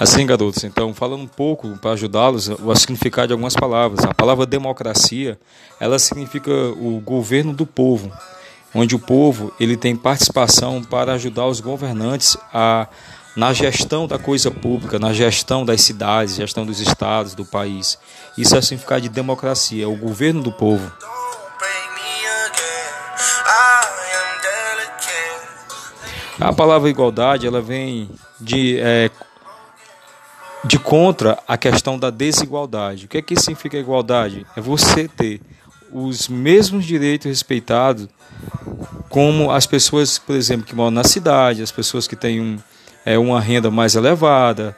Assim, garotos, então, falando um pouco para ajudá-los o significado de algumas palavras. A palavra democracia, ela significa o governo do povo, onde o povo ele tem participação para ajudar os governantes a na gestão da coisa pública, na gestão das cidades, gestão dos estados, do país. Isso é significado de democracia, é o governo do povo. A palavra igualdade, ela vem de é, de contra a questão da desigualdade. O que é que significa igualdade? É você ter os mesmos direitos respeitados como as pessoas, por exemplo, que moram na cidade, as pessoas que têm um, é, uma renda mais elevada,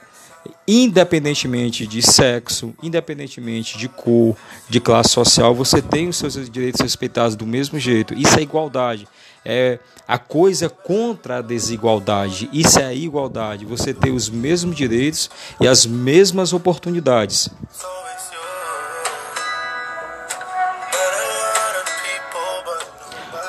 independentemente de sexo, independentemente de cor, de classe social, você tem os seus direitos respeitados do mesmo jeito. Isso é igualdade. É a coisa contra a desigualdade. Isso é a igualdade. Você ter os mesmos direitos e as mesmas oportunidades.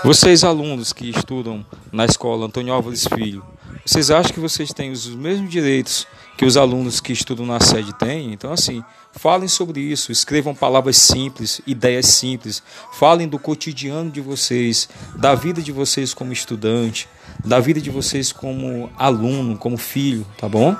Vocês alunos que estudam na escola Antônio Álvares Filho, vocês acham que vocês têm os mesmos direitos que os alunos que estudam na sede têm? Então, assim, falem sobre isso, escrevam palavras simples, ideias simples, falem do cotidiano de vocês, da vida de vocês como estudante, da vida de vocês como aluno, como filho, tá bom?